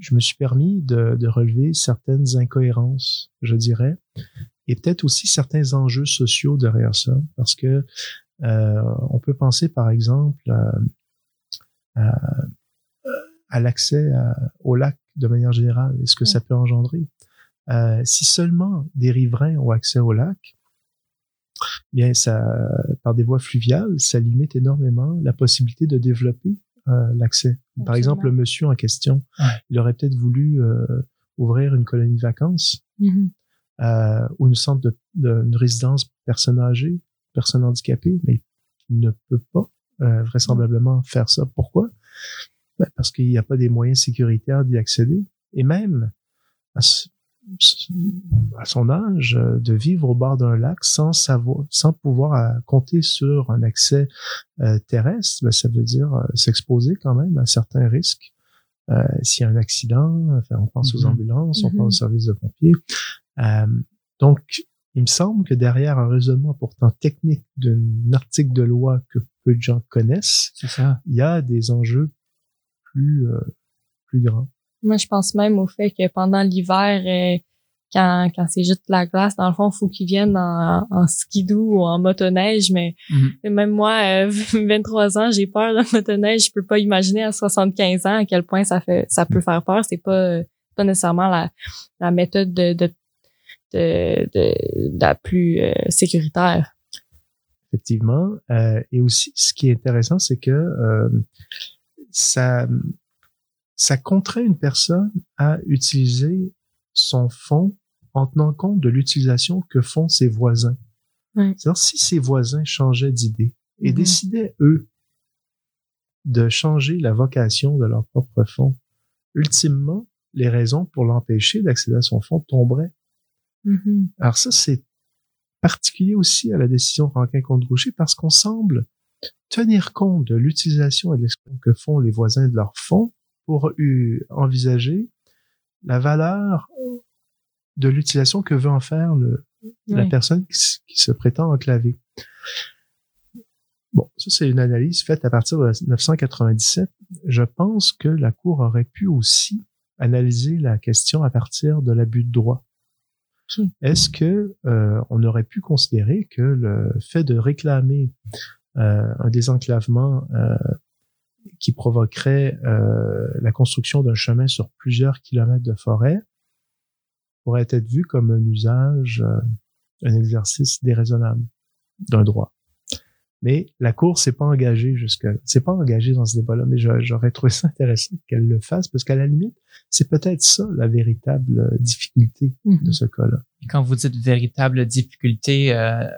je me suis permis de, de, relever certaines incohérences, je dirais, et peut-être aussi certains enjeux sociaux derrière ça, parce que euh, on peut penser par exemple à, l'accès au lac de manière générale et ce que ça peut engendrer. Euh, si seulement des riverains ont accès au lac, bien ça, par des voies fluviales, ça limite énormément la possibilité de développer l'accès. Par exemple, le monsieur en question, ouais. il aurait peut-être voulu euh, ouvrir une colonie de vacances mm -hmm. euh, ou une centre de, de une résidence personne âgée, personne handicapée, mais il ne peut pas euh, vraisemblablement faire ça. Pourquoi? Ben Parce qu'il n'y a pas des moyens sécuritaires d'y accéder. Et même à, son âge, de vivre au bord d'un lac sans savoir, sans pouvoir euh, compter sur un accès euh, terrestre, ben, ça veut dire euh, s'exposer quand même à certains risques. Euh, S'il y a un accident, enfin, on pense mm -hmm. aux ambulances, on mm -hmm. pense aux services de pompiers. Euh, donc, il me semble que derrière un raisonnement pourtant technique d'un article de loi que peu de gens connaissent, ça. il y a des enjeux plus euh, plus grands. Moi, je pense même au fait que pendant l'hiver, euh, quand, quand c'est juste la glace, dans le fond, il faut qu'ils viennent en, en skidoo ou en motoneige. Mais mm -hmm. même moi, euh, 23 ans, j'ai peur de motoneige. Je peux pas imaginer à 75 ans à quel point ça fait ça peut faire peur. C'est pas pas nécessairement la, la méthode de, de, de, de la plus euh, sécuritaire. Effectivement. Euh, et aussi, ce qui est intéressant, c'est que euh, ça ça contraint une personne à utiliser son fonds en tenant compte de l'utilisation que font ses voisins. Oui. C'est-à-dire, si ses voisins changeaient d'idée et Mhm. décidaient, eux, de changer la vocation de leur propre fonds, ultimement, les raisons pour l'empêcher d'accéder à son fonds tomberaient. Mhm. Alors ça, c'est particulier aussi à la décision Rankin contre Gaucher parce qu'on semble tenir compte de l'utilisation et de l'exploitation que font les voisins de leur fonds pour envisager la valeur de l'utilisation que veut en faire le, la personne qui, se prétend enclavée. Bon, ça c'est une analyse faite à partir de 1997. Je pense que la Cour aurait pu aussi analyser la question à partir de l'abus de droit. Ok. Est-ce que euh, on aurait pu considérer que le fait de réclamer euh, un désenclavement euh, qui provoquerait euh, la construction d'un chemin sur plusieurs kilomètres de forêt pourrait être vu comme un usage, euh, un exercice déraisonnable d'un droit. Mais la Cour s'est pas engagée jusqu'à, s'est pas engagée dans ce débat-là, mais j'aurais trouvé ça intéressant qu'elle le fasse parce qu'à la limite, c'est peut-être ça la véritable difficulté de ce cas-là. Quand vous dites véritable difficulté, euh,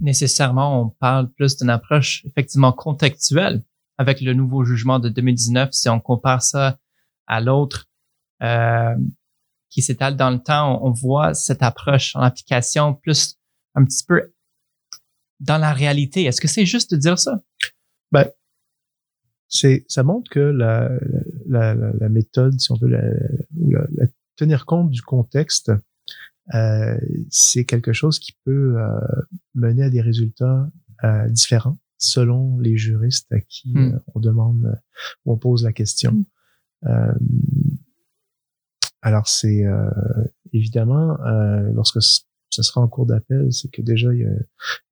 nécessairement, on parle plus d'une approche effectivement contextuelle avec le nouveau jugement de 2019. Si on compare ça à l'autre euh, qui s'étale dans le temps, on, voit cette approche en application plus un petit peu dans la réalité. Est-ce que c'est juste de dire ça? c'est ça montre que la, méthode, si on veut, ou la, tenir compte du contexte, euh, c'est quelque chose qui peut euh, mener à des résultats différents selon les juristes à qui Hmm. euh, on demande euh, ou on pose la question. Hmm. Euh, alors c'est euh, évidemment euh, lorsque ce sera en cours d'appel, c'est que déjà il y a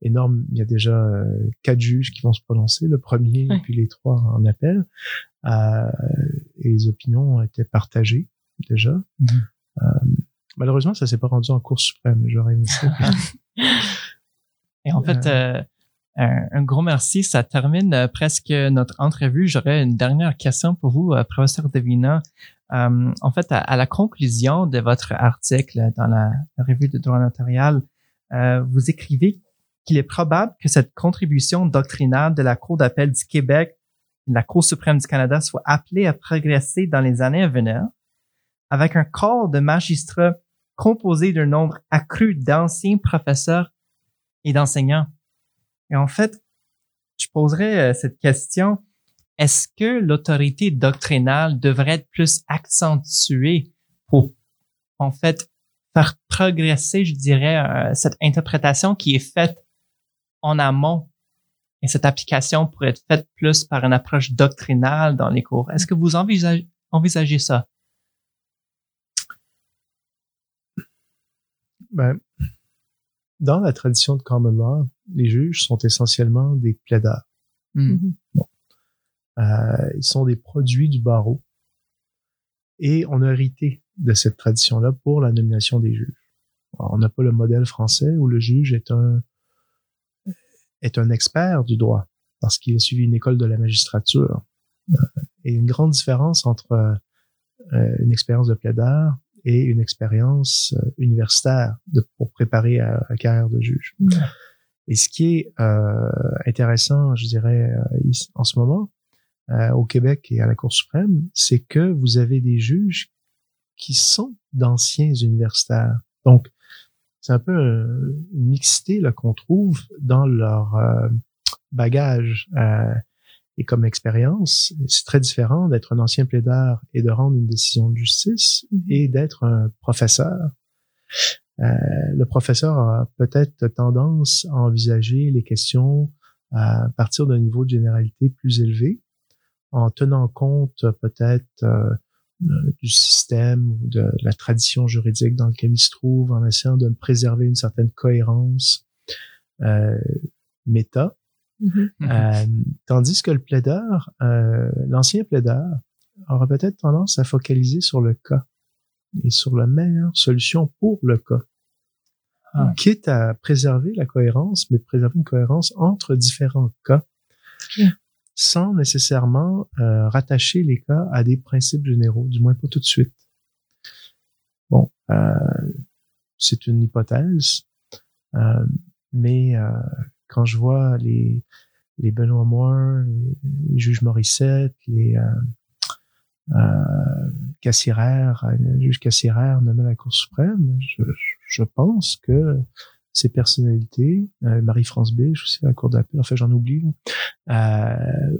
énorme, il y a déjà euh, quatre juges qui vont se prononcer, le premier Ouais. et puis les trois en appel, Euh, et les opinions ont été partagées déjà. Euh, malheureusement, ça s'est pas rendu en Cour suprême. J'aurais aimé ça. Et en fait, euh, un, un gros merci. Ça termine euh, presque notre entrevue. J'aurais une dernière question pour vous, euh, professeur Devina. Euh, en fait, à, la conclusion de votre article dans la, revue de droit notarial, euh, vous écrivez qu'il est probable que cette contribution doctrinale de la Cour d'appel du Québec, de la Cour suprême du Canada, soit appelée à progresser dans les années à venir, avec un corps de magistrats composé d'un nombre accru d'anciens professeurs et d'enseignants. Et en fait, je poserais euh, cette question, est-ce que l'autorité doctrinale devrait être plus accentuée pour, en fait, faire progresser, je dirais, euh, cette interprétation qui est faite en amont et cette application pourrait être faite plus par une approche doctrinale dans les cours? Est-ce que vous envisagez, envisagez ça? Ben, dans la tradition de common law, les juges sont essentiellement des plaideurs. Hmm. Mhm. Euh, ils sont des produits du barreau. Et on a hérité de cette tradition-là pour la nomination des juges. Alors, on n'a pas le modèle français où le juge est un est un expert du droit parce qu'il a suivi une école de la magistrature. Euh, Et une grande différence entre euh, une expérience de plaideur et une expérience euh, universitaire de, pour préparer à la carrière de juge. Mhm. Et ce qui est euh, intéressant, je dirais, euh, en ce moment, euh, au Québec et à la Cour suprême, c'est que vous avez des juges qui sont d'anciens universitaires. Donc, c'est un peu une mixité là, qu'on trouve dans leur euh, bagage euh, et comme expérience. C'est très différent d'être un ancien plaideur et de rendre une décision de justice et d'être un professeur. Euh, le professeur a peut-être tendance à envisager les questions à partir d'un niveau de généralité plus élevé, en tenant compte peut-être euh, euh, du système ou de la tradition juridique dans lequel il se trouve, en essayant de préserver une certaine cohérence euh, méta. Mhm. Euh, tandis que le plaideur, euh, l'ancien plaideur, aura peut-être tendance à focaliser sur le cas et sur la meilleure solution pour le cas. Ah. Quitte à préserver la cohérence, mais préserver une cohérence entre différents cas, sans nécessairement euh, rattacher les cas à des principes généraux, du moins pas tout de suite. Bon, c'est une hypothèse, mais quand je vois les, Benoît Moore, les, juges Morissette, les euh, euh, Cassirer, le juge Cassirer nommé à la Cour suprême, je, pense que ces personnalités, euh, Marie-France Biche aussi à la Cour d'appel, enfin j'en oublie, euh,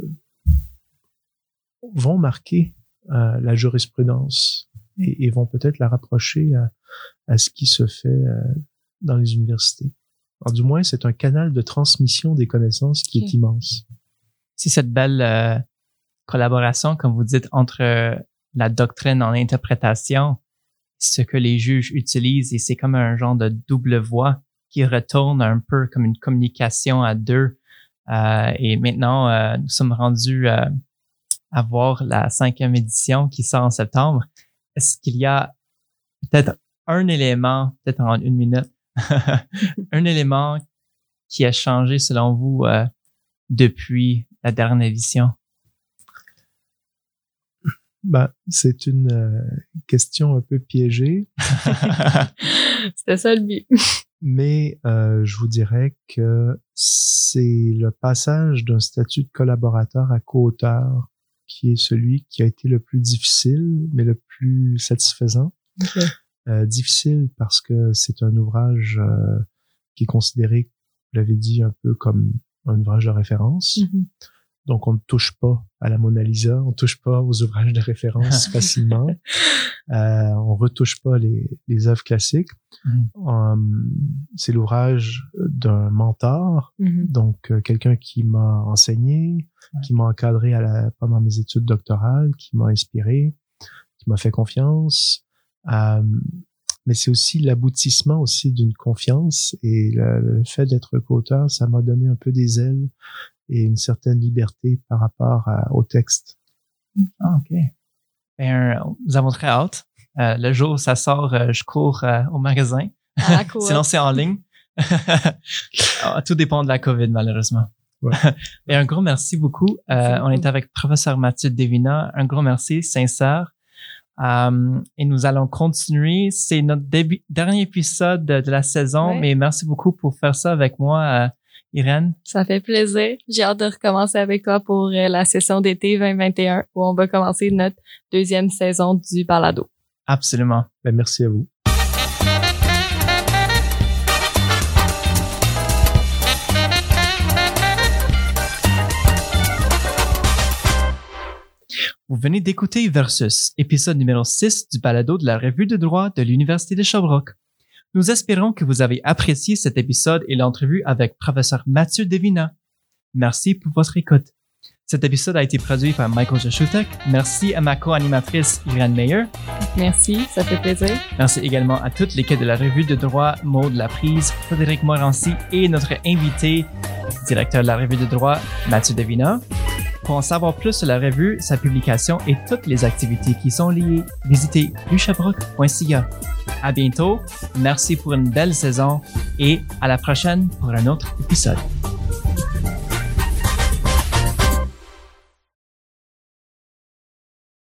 vont marquer euh, la jurisprudence et, vont peut-être la rapprocher à, ce qui se fait euh, dans les universités. Alors, du moins, c'est un canal de transmission des connaissances qui est immense. c'est cette belle euh, collaboration, comme vous dites, entre euh, la doctrine en interprétation, ce que les juges utilisent, et c'est comme un genre de double voix qui retourne un peu comme une communication à deux. Euh, et maintenant, euh, nous sommes rendus euh, à voir la cinquième édition qui sort en septembre. Est-ce qu'il y a peut-être un élément, peut-être en une minute, un élément qui a changé selon vous euh, depuis la dernière édition? Ben, c'est une euh, question un peu piégée, C'était ça le but. mais euh, je vous dirais que c'est le passage d'un statut de collaborateur à co-auteur qui est celui qui a été le plus difficile, mais le plus satisfaisant. Ok. Euh, difficile parce que c'est un ouvrage euh, qui est considéré, vous l'avez dit, un peu comme un ouvrage de référence. Mhm. Donc, on ne touche pas à la Mona Lisa, on touche pas aux ouvrages de référence facilement. Euh, on retouche pas les, les œuvres classiques. Mhm. Um, c'est l'ouvrage d'un mentor, Mhm. donc euh, quelqu'un qui m'a enseigné, Ouais. qui m'a encadré à la, pendant mes études doctorales, qui m'a inspiré, qui m'a fait confiance. Euh, mais c'est aussi l'aboutissement aussi d'une confiance et le, le fait d'être co-auteur, ça m'a donné un peu des ailes et une certaine liberté par rapport à- au texte. Ah, OK. Ben, nous avons très hâte. Euh, le jour où ça sort, euh, je cours euh, au magasin. La coop. Sinon, c'est en ligne. Ah, Tout dépend de la COVID, malheureusement. Ouais. Et un gros merci beaucoup. Euh, Merci on beaucoup. est avec professeur Mathieu Devina. Un gros merci, sincère. Euh, et nous allons continuer. C'est notre début, dernier épisode de, de la saison, Ouais. mais merci beaucoup pour faire ça avec moi, euh, Irène. Ça fait plaisir. J'ai hâte de recommencer avec toi pour euh, la session d'été 2021 où on va commencer notre deuxième saison du balado. Absolument. Ben, merci à vous. Vous venez d'écouter Versus, épisode numéro 6 du balado de la revue de droit de l'Université de Sherbrooke. Nous espérons que vous avez apprécié cet épisode et l'entrevue avec professeur Mathieu Devina. Merci pour votre écoute. Cet épisode a été produit par Michael Jaschutek. Merci à ma co-animatrice Irene Meyer. Merci, ça fait plaisir. Merci également à toute l'équipe de la revue de droit, Maud Laprise, Frédéric Morancy et notre invité, directeur de la revue de droit, Mathieu Devina. Pour en savoir plus sur la revue, sa publication et toutes les activités qui sont liées, visitez luchabrook.ca. À bientôt, merci pour une belle saison et à la prochaine pour un autre épisode.